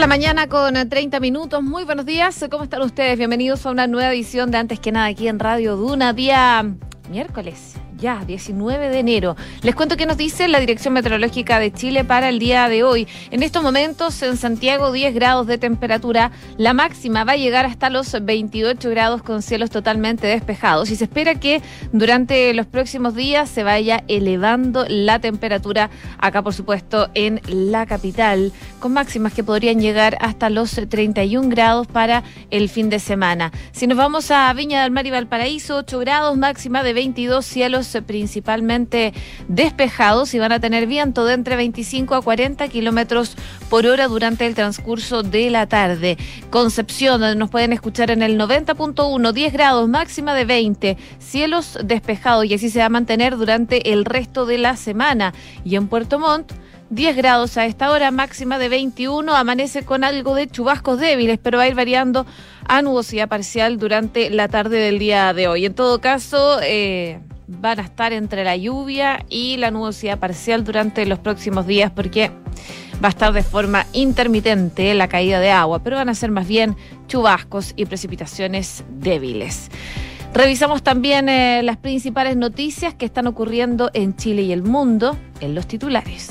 la mañana con 30 minutos. Muy buenos días. ¿Cómo están ustedes? Bienvenidos a una nueva edición de Antes que nada aquí en Radio Duna, día miércoles ya, 19 de enero. Les cuento qué nos dice la Dirección Meteorológica de Chile para el día de hoy. En estos momentos en Santiago 10 grados de temperatura, la máxima va a llegar hasta los 28 grados con cielos totalmente despejados y se espera que durante los próximos días se vaya elevando la temperatura acá por supuesto en la capital con máximas que podrían llegar hasta los 31 grados para el fin de semana. Si nos vamos a Viña del Mar y Valparaíso, 8 grados, máxima de 22 cielos principalmente despejados y van a tener viento de entre 25 a 40 kilómetros por hora durante el transcurso de la tarde. Concepción, nos pueden escuchar en el 90.1, 10 grados, máxima de 20, cielos despejados y así se va a mantener durante el resto de la semana. Y en Puerto Montt, 10 grados a esta hora, máxima de 21, amanece con algo de chubascos débiles, pero va a ir variando a nubosidad parcial durante la tarde del día de hoy. En todo caso, eh, van a estar entre la lluvia y la nubosidad parcial durante los próximos días porque va a estar de forma intermitente la caída de agua, pero van a ser más bien chubascos y precipitaciones débiles. Revisamos también eh, las principales noticias que están ocurriendo en Chile y el mundo en los titulares.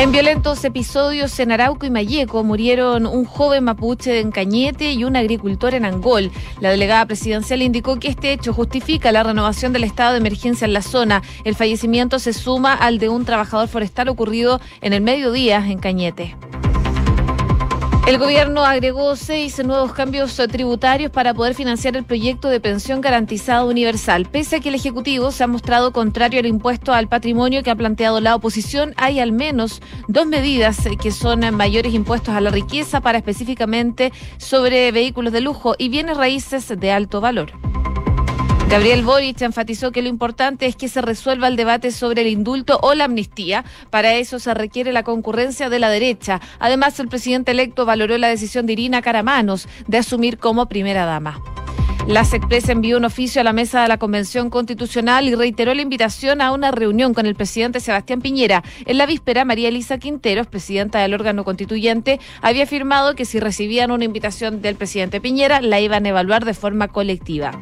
En violentos episodios en Arauco y Mayeco murieron un joven mapuche en Cañete y un agricultor en Angol. La delegada presidencial indicó que este hecho justifica la renovación del estado de emergencia en la zona. El fallecimiento se suma al de un trabajador forestal ocurrido en el mediodía en Cañete. El gobierno agregó seis nuevos cambios tributarios para poder financiar el proyecto de pensión garantizada universal. Pese a que el Ejecutivo se ha mostrado contrario al impuesto al patrimonio que ha planteado la oposición, hay al menos dos medidas que son mayores impuestos a la riqueza para específicamente sobre vehículos de lujo y bienes raíces de alto valor. Gabriel Boric enfatizó que lo importante es que se resuelva el debate sobre el indulto o la amnistía. Para eso se requiere la concurrencia de la derecha. Además, el presidente electo valoró la decisión de Irina Caramanos de asumir como primera dama. La SECPRES envió un oficio a la mesa de la Convención Constitucional y reiteró la invitación a una reunión con el presidente Sebastián Piñera. En la víspera, María Elisa Quinteros, presidenta del órgano constituyente, había afirmado que si recibían una invitación del presidente Piñera, la iban a evaluar de forma colectiva.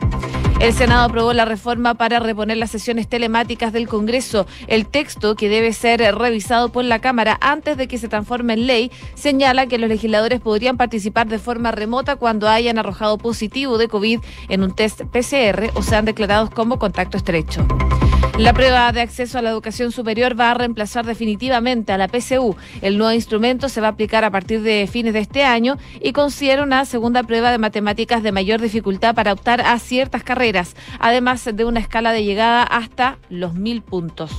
El Senado aprobó la reforma para reponer las sesiones telemáticas del Congreso. El texto, que debe ser revisado por la Cámara antes de que se transforme en ley, señala que los legisladores podrían participar de forma remota cuando hayan arrojado positivo de COVID en un test PCR o sean declarados como contacto estrecho. La prueba de acceso a la educación superior va a reemplazar definitivamente a la PCU. El nuevo instrumento se va a aplicar a partir de fines de este año y considera una segunda prueba de matemáticas de mayor dificultad para optar a ciertas carreras, además de una escala de llegada hasta los mil puntos.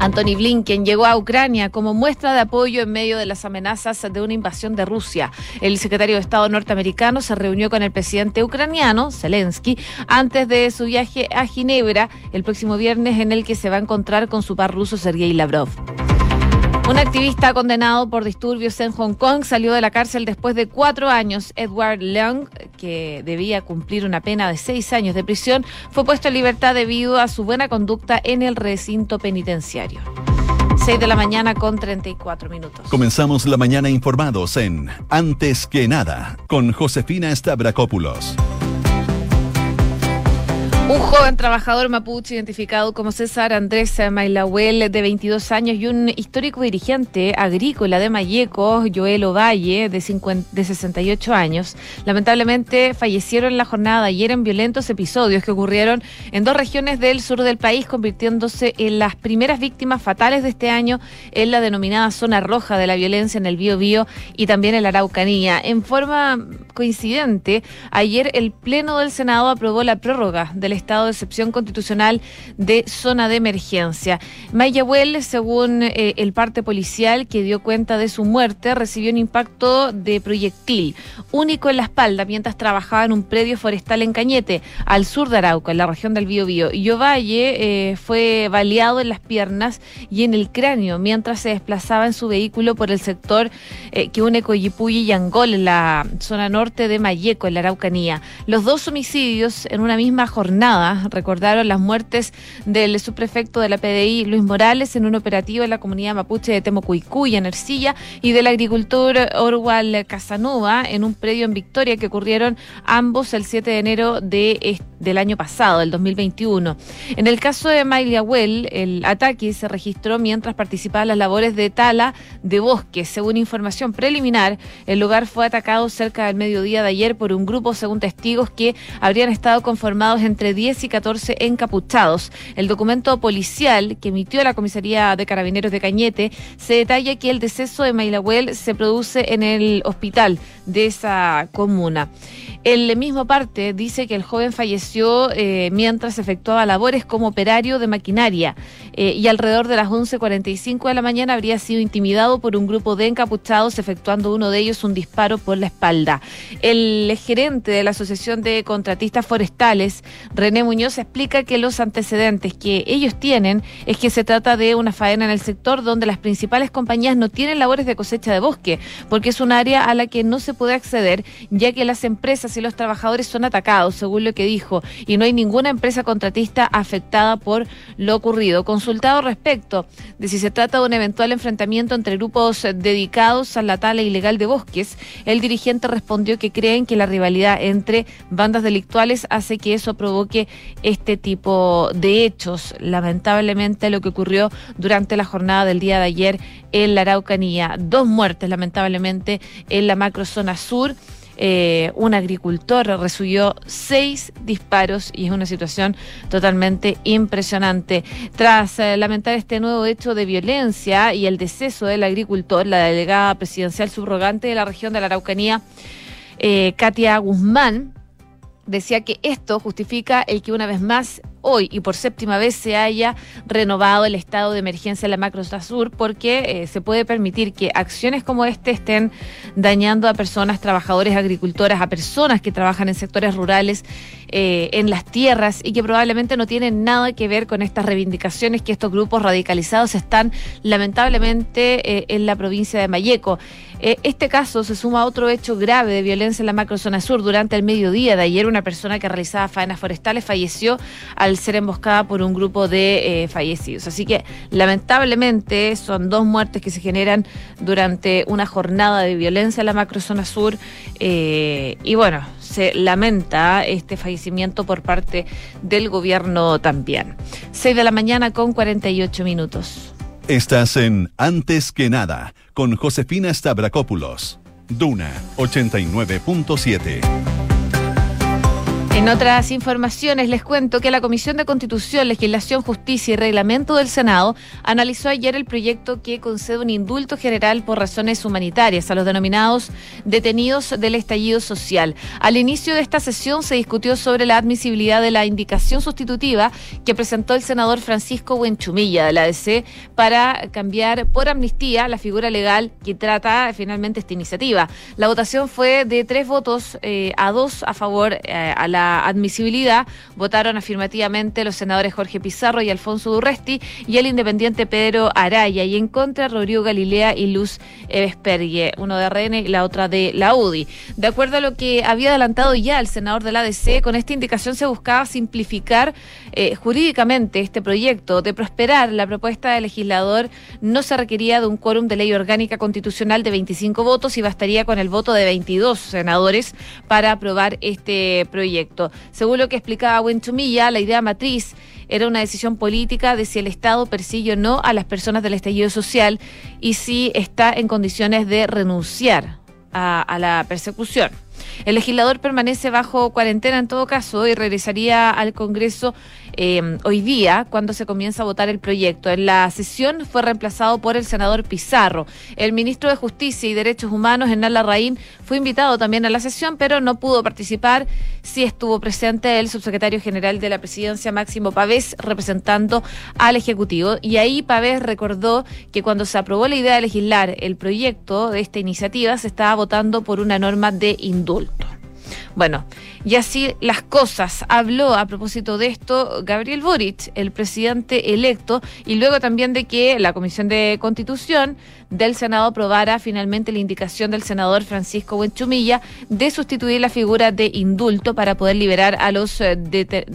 Anthony Blinken llegó a Ucrania como muestra de apoyo en medio de las amenazas de una invasión de Rusia. El secretario de Estado norteamericano se reunió con el presidente ucraniano, Zelensky, antes de su viaje a Ginebra el próximo viernes en el que se va a encontrar con su par ruso Sergei Lavrov. Un activista condenado por disturbios en Hong Kong salió de la cárcel después de cuatro años. Edward Leung, que debía cumplir una pena de seis años de prisión, fue puesto en libertad debido a su buena conducta en el recinto penitenciario. 6 de la mañana con 34 minutos. Comenzamos la mañana informados en Antes que nada con Josefina Stavrakopoulos. Un joven trabajador mapuche identificado como César Andrés Mailahuel, de 22 años, y un histórico dirigente agrícola de Mayeco, Joel Ovalle, de, 50, de 68 años, lamentablemente fallecieron en la jornada de ayer en violentos episodios que ocurrieron en dos regiones del sur del país, convirtiéndose en las primeras víctimas fatales de este año en la denominada zona roja de la violencia en el Bío y también en la Araucanía. En forma coincidente, ayer el Pleno del Senado aprobó la prórroga del estado de excepción constitucional de zona de emergencia. Mayahuel, según eh, el parte policial que dio cuenta de su muerte, recibió un impacto de proyectil único en la espalda mientras trabajaba en un predio forestal en Cañete, al sur de Arauco, en la región del Biobío. Y Ovalle eh, fue baleado en las piernas y en el cráneo mientras se desplazaba en su vehículo por el sector eh, que une Coyipulli y Angol, en la zona norte de Mayeco, en la Araucanía. Los dos homicidios en una misma jornada recordaron las muertes del subprefecto de la PDI, Luis Morales, en un operativo en la comunidad mapuche de Temocuicuy, en Ercilla, y del agricultor Orwal Casanova en un predio en Victoria que ocurrieron ambos el 7 de enero de, del año pasado, del 2021. En el caso de Well, el ataque se registró mientras participaba en las labores de tala de bosques. Según información preliminar, el lugar fue atacado cerca del mediodía de ayer por un grupo, según testigos, que habrían estado conformados entre 10 y 14 encapuchados. El documento policial que emitió la comisaría de carabineros de Cañete se detalla que el deceso de Mailahuel se produce en el hospital de esa comuna. El mismo parte dice que el joven falleció eh, mientras efectuaba labores como operario de maquinaria eh, y alrededor de las 11.45 de la mañana habría sido intimidado por un grupo de encapuchados efectuando uno de ellos un disparo por la espalda. El gerente de la Asociación de Contratistas Forestales, René Muñoz, explica que los antecedentes que ellos tienen es que se trata de una faena en el sector donde las principales compañías no tienen labores de cosecha de bosque, porque es un área a la que no se puede acceder, ya que las empresas y los trabajadores son atacados, según lo que dijo, y no hay ninguna empresa contratista afectada por lo ocurrido. Consultado respecto de si se trata de un eventual enfrentamiento entre grupos dedicados a la tala ilegal de bosques, el dirigente respondió que creen que la rivalidad entre bandas delictuales hace que eso provoque este tipo de hechos. Lamentablemente lo que ocurrió durante la jornada del día de ayer en la Araucanía. Dos muertes, lamentablemente, en la macrozona sur. Eh, un agricultor recibió seis disparos y es una situación totalmente impresionante. Tras eh, lamentar este nuevo hecho de violencia y el deceso del agricultor, la delegada presidencial subrogante de la región de la Araucanía, eh, Katia Guzmán, decía que esto justifica el que una vez más hoy y por séptima vez se haya renovado el estado de emergencia en la macro sur porque eh, se puede permitir que acciones como este estén dañando a personas, trabajadores, agricultoras, a personas que trabajan en sectores rurales, eh, en las tierras y que probablemente no tienen nada que ver con estas reivindicaciones que estos grupos radicalizados están lamentablemente eh, en la provincia de Mayeco. este caso se suma a otro hecho grave de violencia en la macrozona sur. Durante el mediodía de ayer, una persona que realizaba faenas forestales falleció al al ser emboscada por un grupo de eh, fallecidos. Así que lamentablemente son dos muertes que se generan durante una jornada de violencia en la macrozona sur eh, y bueno, se lamenta este fallecimiento por parte del gobierno también. 6 de la mañana con 48 minutos. Estás en Antes que nada con Josefina Stavrakopoulos. Duna 89.7. En otras informaciones les cuento que la Comisión de Constitución, Legislación, Justicia y Reglamento del Senado analizó ayer el proyecto que concede un indulto general por razones humanitarias a los denominados detenidos del estallido social. Al inicio de esta sesión se discutió sobre la admisibilidad de la indicación sustitutiva que presentó el senador Francisco Buenchumilla de la ADC para cambiar por amnistía la figura legal que trata finalmente esta iniciativa. La votación fue de tres votos eh, a dos a favor eh, a la admisibilidad votaron afirmativamente los senadores Jorge Pizarro y Alfonso Durresti y el independiente Pedro Araya y en contra Rodrigo Galilea y Luz Evespergue, uno de RN y la otra de la UDI. De acuerdo a lo que había adelantado ya el senador de la ADC, con esta indicación se buscaba simplificar eh, jurídicamente este proyecto. De prosperar, la propuesta del legislador no se requería de un quórum de ley orgánica constitucional de 25 votos y bastaría con el voto de 22 senadores para aprobar este proyecto. Según lo que explicaba Buenchumilla, la idea matriz era una decisión política de si el Estado persigue o no a las personas del estallido social y si está en condiciones de renunciar a la persecución. El legislador permanece bajo cuarentena en todo caso y regresaría al Congreso eh, hoy día cuando se comienza a votar el proyecto. En la sesión fue reemplazado por el senador Pizarro. El ministro de Justicia y Derechos Humanos, Hernán Larraín, fue invitado también a la sesión, pero no pudo participar. Sí estuvo presente el subsecretario general de la presidencia, Máximo Pavés, representando al Ejecutivo. Y ahí Pavés recordó que cuando se aprobó la idea de legislar el proyecto de esta iniciativa, se estaba votando por una norma de indulto. Bueno, y así las cosas. Habló a propósito de esto Gabriel Boric, el presidente electo, y luego también de que la Comisión de Constitución del Senado aprobara finalmente la indicación del senador Francisco Buenchumilla de sustituir la figura de indulto para poder liberar a los, eh,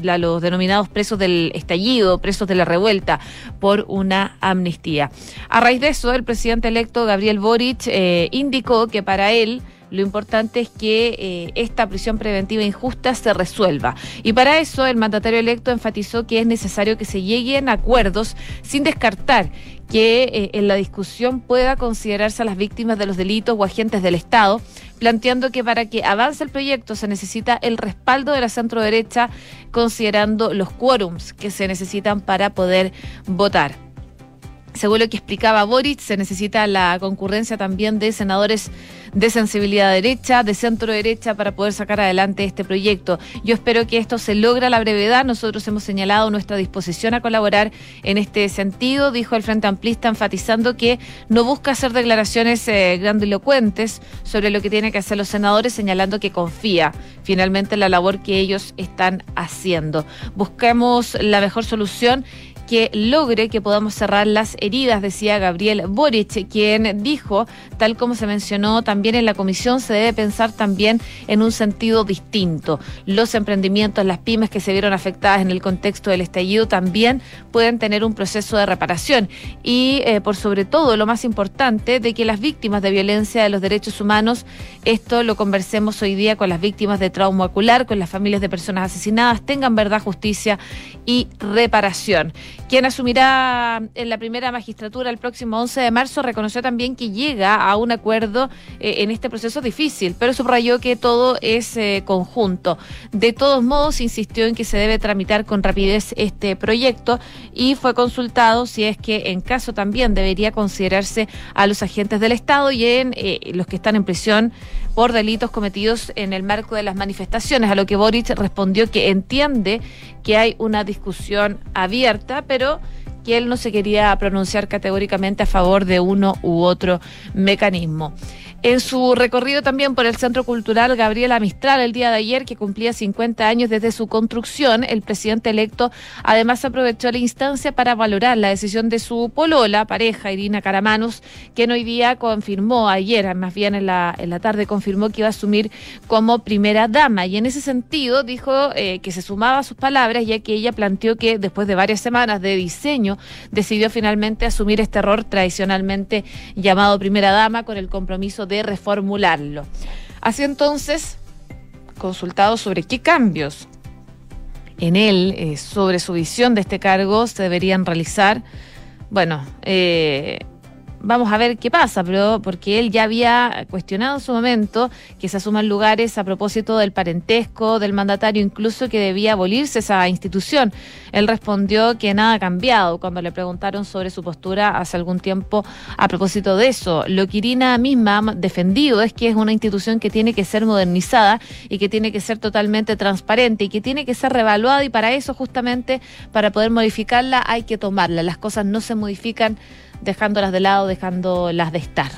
a los denominados presos del estallido, presos de la revuelta, por una amnistía. A raíz de eso, el presidente electo Gabriel Boric eh, indicó que para él lo importante es que eh, esta prisión preventiva injusta se resuelva. Y para eso el mandatario electo enfatizó que es necesario que se lleguen a acuerdos sin descartar que eh, en la discusión pueda considerarse a las víctimas de los delitos o agentes del Estado, planteando que para que avance el proyecto se necesita el respaldo de la centro derecha, considerando los quórums que se necesitan para poder votar. Según lo que explicaba Boric, se necesita la concurrencia también de senadores de sensibilidad derecha, de centro derecha, para poder sacar adelante este proyecto. Yo espero que esto se logre a la brevedad. Nosotros hemos señalado nuestra disposición a colaborar en este sentido, dijo el Frente Amplista, enfatizando que no busca hacer declaraciones eh, grandilocuentes sobre lo que tienen que hacer los senadores, señalando que confía finalmente en la labor que ellos están haciendo. Buscamos la mejor solución que logre que podamos cerrar las heridas, decía Gabriel Boric, quien dijo, tal como se mencionó también en la comisión, se debe pensar también en un sentido distinto. Los emprendimientos, las pymes que se vieron afectadas en el contexto del estallido también pueden tener un proceso de reparación y, eh, por sobre todo, lo más importante, de que las víctimas de violencia de los derechos humanos, esto lo conversemos hoy día con las víctimas de trauma ocular, con las familias de personas asesinadas, tengan verdad, justicia y reparación. Quien asumirá en la primera magistratura el próximo 11 de marzo reconoció también que llega a un acuerdo eh, en este proceso difícil, pero subrayó que todo es eh, conjunto. De todos modos, insistió en que se debe tramitar con rapidez este proyecto y fue consultado si es que en caso también debería considerarse a los agentes del Estado y en eh, los que están en prisión por delitos cometidos en el marco de las manifestaciones, a lo que Boric respondió que entiende que hay una discusión abierta, pero que él no se quería pronunciar categóricamente a favor de uno u otro mecanismo. En su recorrido también por el Centro Cultural Gabriela Mistral el día de ayer, que cumplía 50 años desde su construcción, el presidente electo además aprovechó la instancia para valorar la decisión de su polola, pareja Irina Caramanos, quien hoy día confirmó, ayer más bien en la, en la tarde, confirmó que iba a asumir como primera dama. Y en ese sentido dijo eh, que se sumaba a sus palabras, ya que ella planteó que después de varias semanas de diseño, decidió finalmente asumir este rol tradicionalmente llamado primera dama con el compromiso reformularlo. Así entonces, consultado sobre qué cambios en él, eh, sobre su visión de este cargo, se deberían realizar, bueno, eh, vamos a ver qué pasa, pero porque él ya había cuestionado en su momento que se asuman lugares a propósito del parentesco del mandatario, incluso que debía abolirse esa institución. Él respondió que nada ha cambiado cuando le preguntaron sobre su postura hace algún tiempo a propósito de eso. Lo que Irina misma ha defendido es que es una institución que tiene que ser modernizada y que tiene que ser totalmente transparente y que tiene que ser revaluada y para eso justamente, para poder modificarla, hay que tomarla. Las cosas no se modifican dejándolas de lado, dejándolas de estar.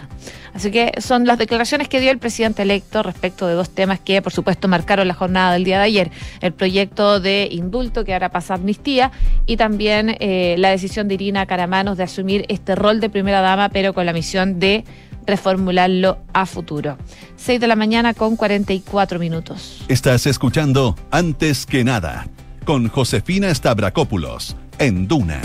Así que son las declaraciones que dio el presidente electo respecto de dos temas que, por supuesto, marcaron la jornada del día de ayer. El proyecto de indulto que ahora pasa a amnistía y también eh, la decisión de Irina Caramanos de asumir este rol de primera dama, pero con la misión de reformularlo a futuro. 6 de la mañana con 44 minutos. Estás escuchando Antes que nada con Josefina Stavrakopoulos en Duna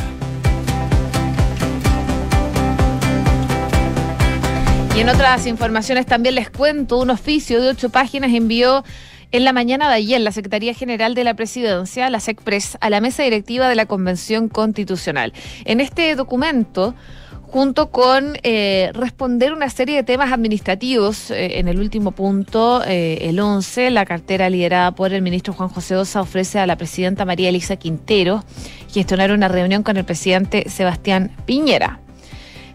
Y en otras informaciones también les cuento, un oficio de ocho páginas envió en la mañana de ayer la Secretaría General de la Presidencia, la SECPRES, a la mesa directiva de la Convención Constitucional. En este documento junto con eh, responder una serie de temas administrativos. Eh, en el último punto, eh, el 11, la cartera liderada por el ministro Juan José Osa ofrece a la presidenta María Elisa Quintero gestionar una reunión con el presidente Sebastián Piñera.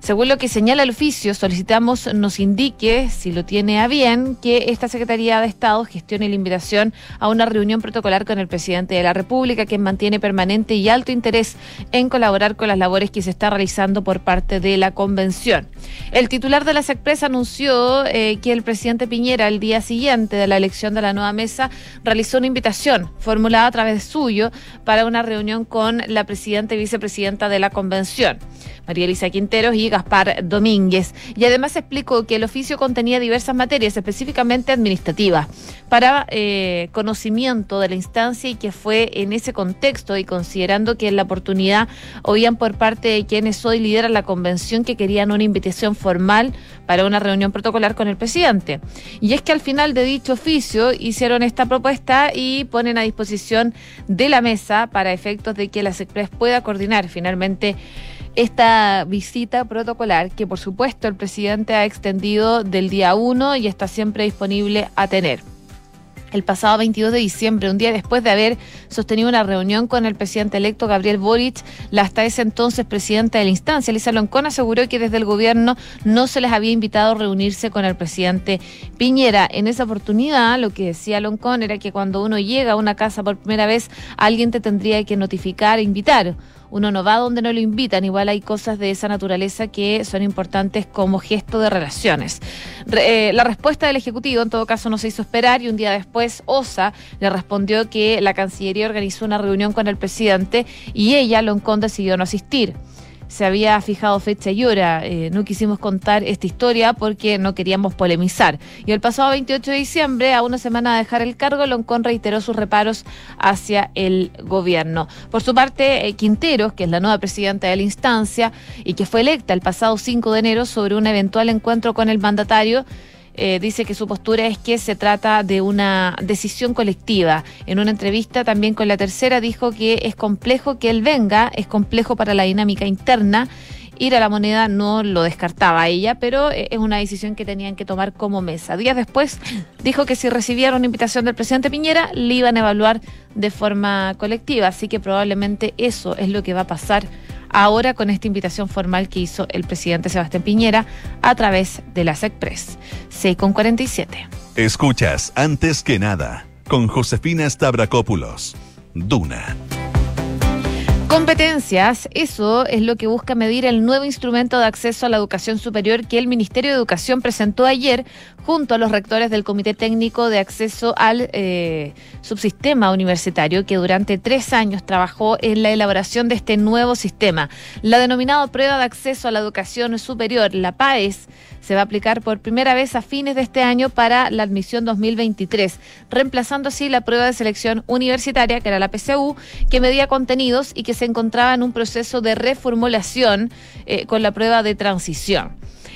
Según lo que señala el oficio, solicitamos nos indique, si lo tiene a bien, que esta Secretaría de Estado gestione la invitación a una reunión protocolar con el presidente de la República, que mantiene permanente y alto interés en colaborar con las labores que se está realizando por parte de la convención. El titular de la SECPRES anunció eh, que el presidente Piñera, el día siguiente de la elección de la nueva mesa, realizó una invitación formulada a través suyo para una reunión con la presidenta y vicepresidenta de la convención. María Elisa Quinteros y Gaspar Domínguez. Y además explicó que el oficio contenía diversas materias, específicamente administrativas, para eh, conocimiento de la instancia y que fue en ese contexto y considerando que en la oportunidad oían por parte de quienes hoy lideran la convención que querían una invitación formal para una reunión protocolar con el presidente. Y es que al final de dicho oficio hicieron esta propuesta y ponen a disposición de la mesa para efectos de que la SECPRES pueda coordinar finalmente esta visita protocolar que por supuesto el presidente ha extendido del día 1 y está siempre disponible a tener el pasado 22 de diciembre, un día después de haber sostenido una reunión con el presidente electo Gabriel Boric, la hasta ese entonces presidenta de la instancia, Lisa Loncón, aseguró que desde el gobierno no se les había invitado a reunirse con el presidente Piñera. En esa oportunidad, lo que decía Loncón era que cuando uno llega a una casa por primera vez, alguien te tendría que notificar e invitar uno no va donde no lo invitan. Igual hay cosas de esa naturaleza que son importantes como gesto de relaciones. Eh, la respuesta del Ejecutivo, en todo caso, no se hizo esperar y un día después OSA le respondió que la Cancillería organizó una reunión con el presidente y ella, Loncón, decidió no asistir se había fijado fecha y hora. Eh, no quisimos contar esta historia porque no queríamos polemizar. Y el pasado 28 de diciembre, a una semana de dejar el cargo, Loncón reiteró sus reparos hacia el gobierno. Por su parte, eh, Quinteros, que es la nueva presidenta de la instancia y que fue electa el pasado 5 de enero sobre un eventual encuentro con el mandatario, eh, dice que su postura es que se trata de una decisión colectiva. En una entrevista también con la tercera dijo que es complejo que él venga, es complejo para la dinámica interna. Ir a la moneda no lo descartaba ella, pero eh, es una decisión que tenían que tomar como mesa. Días después dijo que si recibieron una invitación del presidente Piñera, le iban a evaluar de forma colectiva. Así que probablemente eso es lo que va a pasar ahora con esta invitación formal que hizo el presidente Sebastián Piñera a través de la SECPRES. 6 con 47. Escuchas antes que nada con Josefina Stavrakopoulos. Duna. Competencias, eso es lo que busca medir el nuevo instrumento de acceso a la educación superior que el Ministerio de Educación presentó ayer junto a los rectores del Comité Técnico de Acceso al eh, Subsistema Universitario, que durante tres años trabajó en la elaboración de este nuevo sistema. La denominada Prueba de Acceso a la Educación Superior, la PAES, se va a aplicar por primera vez a fines de este año para la admisión 2023, reemplazando así la prueba de selección universitaria, que era la PCU, que medía contenidos y que se encontraba en un proceso de reformulación eh, con la prueba de transición.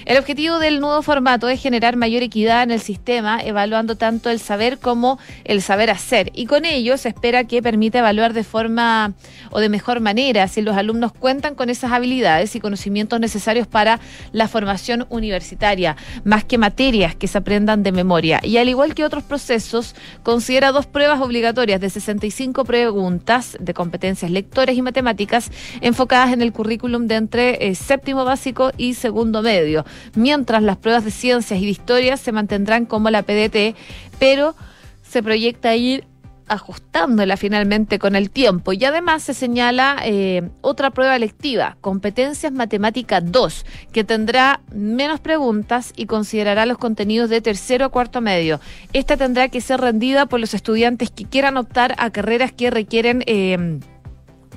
El objetivo del nuevo formato es generar mayor equidad en el sistema, evaluando tanto el saber como el saber hacer. Y con ello se espera que permita evaluar de forma o de mejor manera si los alumnos cuentan con esas habilidades y conocimientos necesarios para la formación universitaria, más que materias que se aprendan de memoria. Y al igual que otros procesos, considera dos pruebas obligatorias de 65 preguntas de competencias lectores y matemáticas enfocadas en el currículum de entre eh, séptimo básico y segundo medio mientras las pruebas de ciencias y de historia se mantendrán como la PDT, pero se proyecta ir ajustándola finalmente con el tiempo. Y además se señala eh, otra prueba lectiva, Competencias Matemáticas 2, que tendrá menos preguntas y considerará los contenidos de tercero a cuarto medio. Esta tendrá que ser rendida por los estudiantes que quieran optar a carreras que requieren... Eh,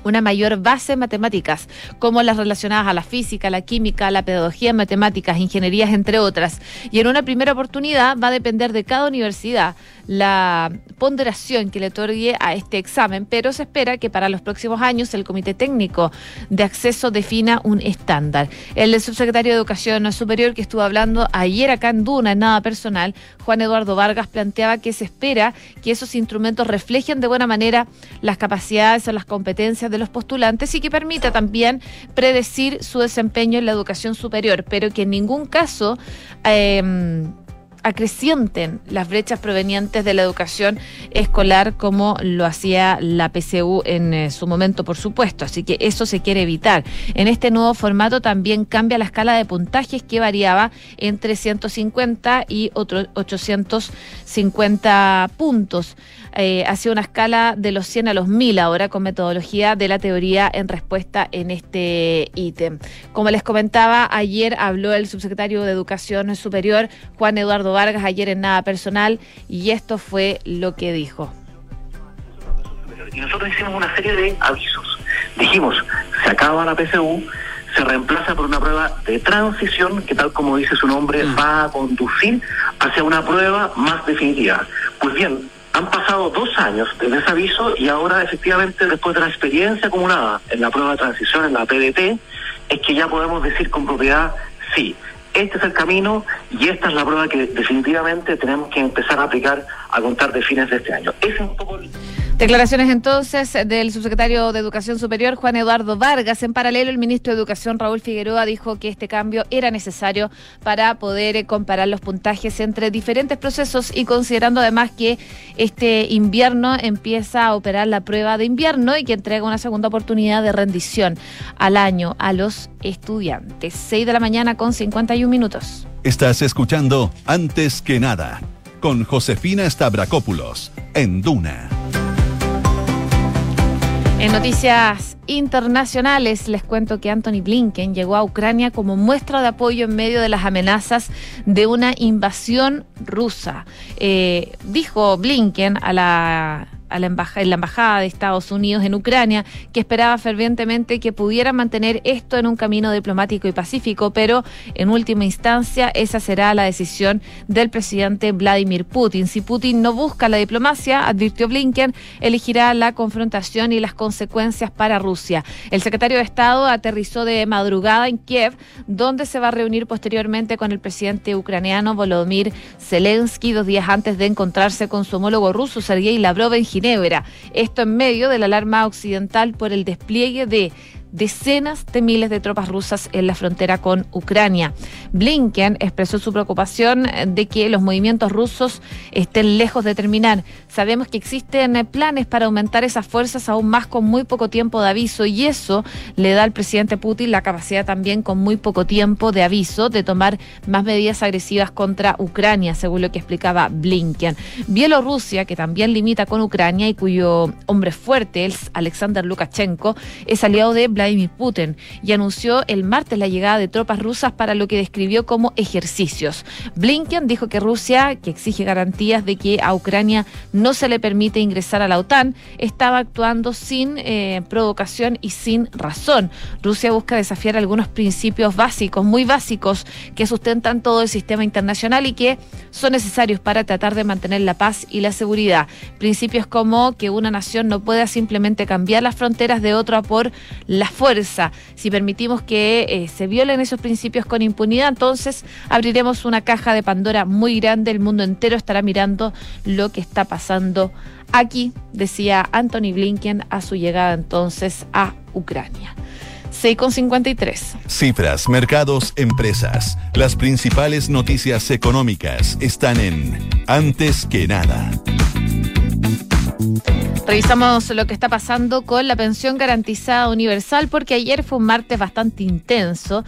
una mayor base en matemáticas, como las relacionadas a la física, la química, la pedagogía en matemáticas, ingenierías, entre otras. Y en una primera oportunidad va a depender de cada universidad la ponderación que le otorgue a este examen, pero se espera que para los próximos años el Comité Técnico de Acceso defina un estándar. El subsecretario de Educación Superior que estuvo hablando ayer acá en Duna, en nada personal, Juan Eduardo Vargas, planteaba que se espera que esos instrumentos reflejen de buena manera las capacidades o las competencias de los postulantes y que permita también predecir su desempeño en la educación superior, pero que en ningún caso... Eh, acrecienten las brechas provenientes de la educación escolar como lo hacía la PCU en eh, su momento, por supuesto. Así que eso se quiere evitar. En este nuevo formato también cambia la escala de puntajes que variaba entre 150 y otros 850 puntos. Eh, hacia una escala de los 100 a los 1000 ahora con metodología de la teoría en respuesta en este ítem. Como les comentaba, ayer habló el subsecretario de Educación Superior, Juan Eduardo Vargas, ayer en Nada Personal, y esto fue lo que dijo. Y nosotros hicimos una serie de avisos. Dijimos, se acaba la PSU, se reemplaza por una prueba de transición que tal como dice su nombre mm. va a conducir hacia una prueba más definitiva. Pues bien, han pasado dos años desde ese aviso y ahora efectivamente después de la experiencia acumulada en la prueba de transición, en la PDT, es que ya podemos decir con propiedad, sí, este es el camino y esta es la prueba que definitivamente tenemos que empezar a aplicar a contar de fines de este año. Ese es un poco... Declaraciones entonces del subsecretario de Educación Superior, Juan Eduardo Vargas. En paralelo, el ministro de Educación, Raúl Figueroa, dijo que este cambio era necesario para poder eh, comparar los puntajes entre diferentes procesos y considerando además que este invierno empieza a operar la prueba de invierno y que entrega una segunda oportunidad de rendición al año a los estudiantes. 6 de la mañana con 51 minutos. Estás escuchando Antes que nada con Josefina Stavrakopoulos en Duna. En noticias internacionales les cuento que Anthony Blinken llegó a Ucrania como muestra de apoyo en medio de las amenazas de una invasión rusa. Eh, dijo Blinken a la la en la Embajada de Estados Unidos en Ucrania, que esperaba fervientemente que pudiera mantener esto en un camino diplomático y pacífico, pero en última instancia esa será la decisión del presidente Vladimir Putin. Si Putin no busca la diplomacia, advirtió Blinken, elegirá la confrontación y las consecuencias para Rusia. El secretario de Estado aterrizó de madrugada en Kiev, donde se va a reunir posteriormente con el presidente ucraniano Volodymyr Zelensky dos días antes de encontrarse con su homólogo ruso Sergei Lavrov en Ginebra. Esto en medio de la alarma occidental por el despliegue de decenas de miles de tropas rusas en la frontera con Ucrania. Blinken expresó su preocupación de que los movimientos rusos estén lejos de terminar. Sabemos que existen planes para aumentar esas fuerzas aún más con muy poco tiempo de aviso y eso le da al presidente Putin la capacidad también con muy poco tiempo de aviso de tomar más medidas agresivas contra Ucrania, según lo que explicaba Blinken. Bielorrusia, que también limita con Ucrania y cuyo hombre fuerte es Alexander Lukashenko, es aliado de Vladimir Vladimir Putin y anunció el martes la llegada de tropas rusas para lo que describió como ejercicios. Blinken dijo que Rusia, que exige garantías de que a Ucrania no se le permite ingresar a la OTAN, estaba actuando sin eh, provocación y sin razón. Rusia busca desafiar algunos principios básicos, muy básicos, que sustentan todo el sistema internacional y que son necesarios para tratar de mantener la paz y la seguridad. Principios como que una nación no pueda simplemente cambiar las fronteras de otra por las fuerza. Si permitimos que eh, se violen esos principios con impunidad, entonces abriremos una caja de Pandora muy grande. El mundo entero estará mirando lo que está pasando aquí, decía Anthony Blinken a su llegada entonces a Ucrania. 6,53. Cifras, mercados, empresas. Las principales noticias económicas están en Antes que nada. Revisamos lo que está pasando con la pensión garantizada universal porque ayer fue un martes bastante intenso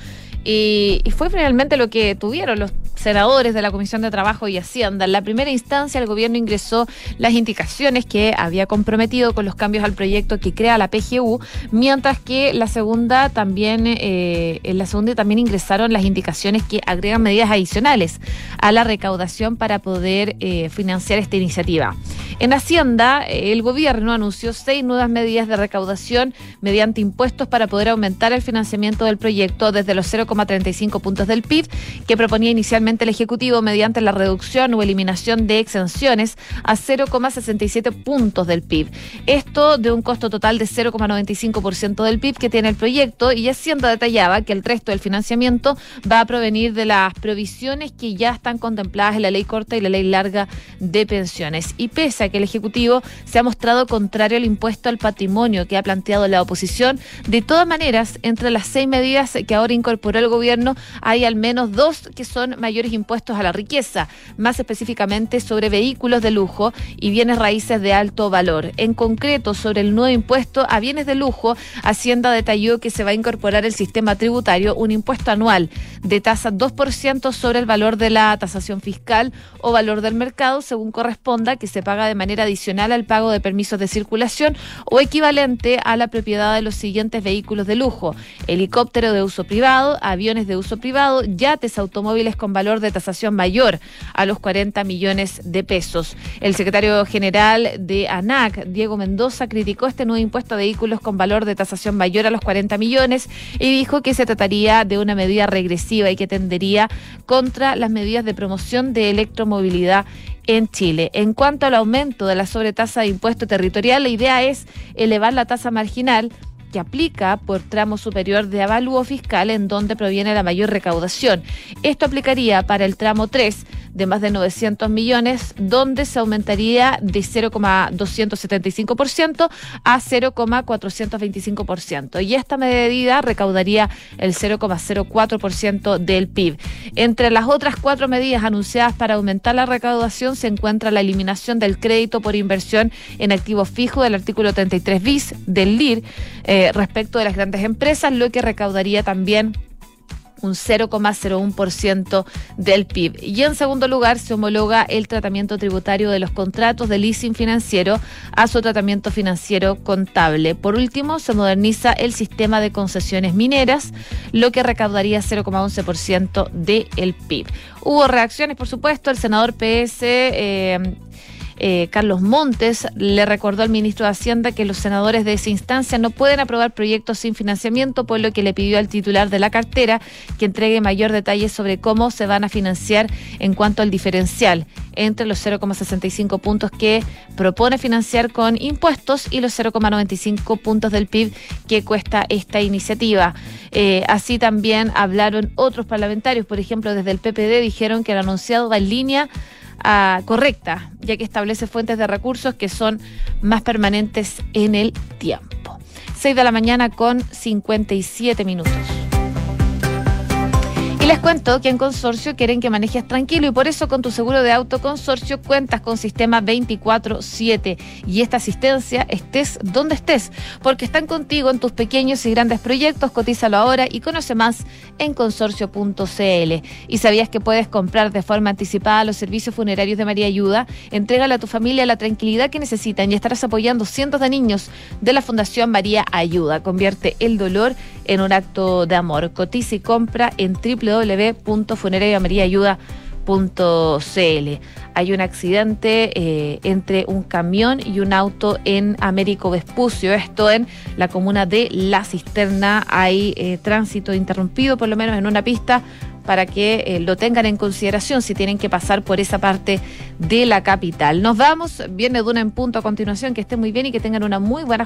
y, fue finalmente lo que tuvieron los senadores de la Comisión de Trabajo y Hacienda. En la primera instancia, el gobierno ingresó las indicaciones que había comprometido con los cambios al proyecto que crea la PGU, mientras que la segunda también, eh, en la segunda también ingresaron las indicaciones que agregan medidas adicionales a la recaudación para poder eh, financiar esta iniciativa. En Hacienda, el gobierno anunció seis nuevas medidas de recaudación mediante impuestos para poder aumentar el financiamiento del proyecto desde los 0,35 puntos del PIB que proponía inicialmente el Ejecutivo mediante la reducción o eliminación de exenciones a 0,67 puntos del PIB. Esto de un costo total de 0,95% del PIB que tiene el proyecto y Hacienda detallaba que el resto del financiamiento va a provenir de las provisiones que ya están contempladas en la ley corta y la ley larga de pensiones. Y pese que el Ejecutivo se ha mostrado contrario al impuesto al patrimonio que ha planteado la oposición. De todas maneras, entre las seis medidas que ahora incorporó el gobierno, hay al menos dos que son mayores impuestos a la riqueza, más específicamente sobre vehículos de lujo y bienes raíces de alto valor. En concreto, sobre el nuevo impuesto a bienes de lujo, Hacienda detalló que se va a incorporar el sistema tributario un impuesto anual de tasa 2% sobre el valor de la tasación fiscal o valor del mercado, según corresponda, que se paga de manera adicional al pago de permisos de circulación o equivalente a la propiedad de los siguientes vehículos de lujo, helicóptero de uso privado, aviones de uso privado, yates automóviles con valor de tasación mayor a los 40 millones de pesos. El secretario general de ANAC, Diego Mendoza, criticó este nuevo impuesto a vehículos con valor de tasación mayor a los 40 millones y dijo que se trataría de una medida regresiva y que tendería contra las medidas de promoción de electromovilidad en Chile. En cuanto al aumento de la sobretasa de impuesto territorial, la idea es elevar la tasa marginal que aplica por tramo superior de avalúo fiscal en donde proviene la mayor recaudación. Esto aplicaría para el tramo 3 de más de 900 millones, donde se aumentaría de 0,275% a 0,425%. Y esta medida recaudaría el 0,04% del PIB. Entre las otras cuatro medidas anunciadas para aumentar la recaudación se encuentra la eliminación del crédito por inversión en activos fijos del artículo 33 bis del LIR eh, respecto de las grandes empresas, lo que recaudaría también un 0,01% del PIB. Y en segundo lugar, se homologa el tratamiento tributario de los contratos de leasing financiero a su tratamiento financiero contable. Por último, se moderniza el sistema de concesiones mineras, lo que recaudaría 0,11% del PIB. Hubo reacciones, por supuesto, el senador PS eh, eh, Carlos Montes le recordó al ministro de Hacienda que los senadores de esa instancia no pueden aprobar proyectos sin financiamiento, por lo que le pidió al titular de la cartera que entregue mayor detalle sobre cómo se van a financiar en cuanto al diferencial entre los 0,65 puntos que propone financiar con impuestos y los 0,95 puntos del PIB que cuesta esta iniciativa. Eh, así también hablaron otros parlamentarios, por ejemplo, desde el PPD dijeron que el anunciado va en línea correcta, ya que establece fuentes de recursos que son más permanentes en el tiempo. 6 de la mañana con 57 minutos les cuento que en Consorcio quieren que manejes tranquilo y por eso con tu seguro de auto Consorcio cuentas con sistema 24/7 y esta asistencia estés donde estés, porque están contigo en tus pequeños y grandes proyectos. Cotízalo ahora y conoce más en consorcio.cl. ¿Y sabías que puedes comprar de forma anticipada los servicios funerarios de María Ayuda? Entrégale a tu familia la tranquilidad que necesitan y estarás apoyando cientos de niños de la Fundación María Ayuda. Convierte el dolor en un acto de amor. Cotiza y compra en www.funerariamariaayuda.cl. Hay un accidente eh, entre un camión y un auto en Américo Vespucio, esto en la comuna de La Cisterna. Hay eh, tránsito interrumpido, por lo menos en una pista, para que eh, lo tengan en consideración si tienen que pasar por esa parte de la capital. Nos vamos, viene Duna en punto a continuación, que esté muy bien y que tengan una muy buena jornada.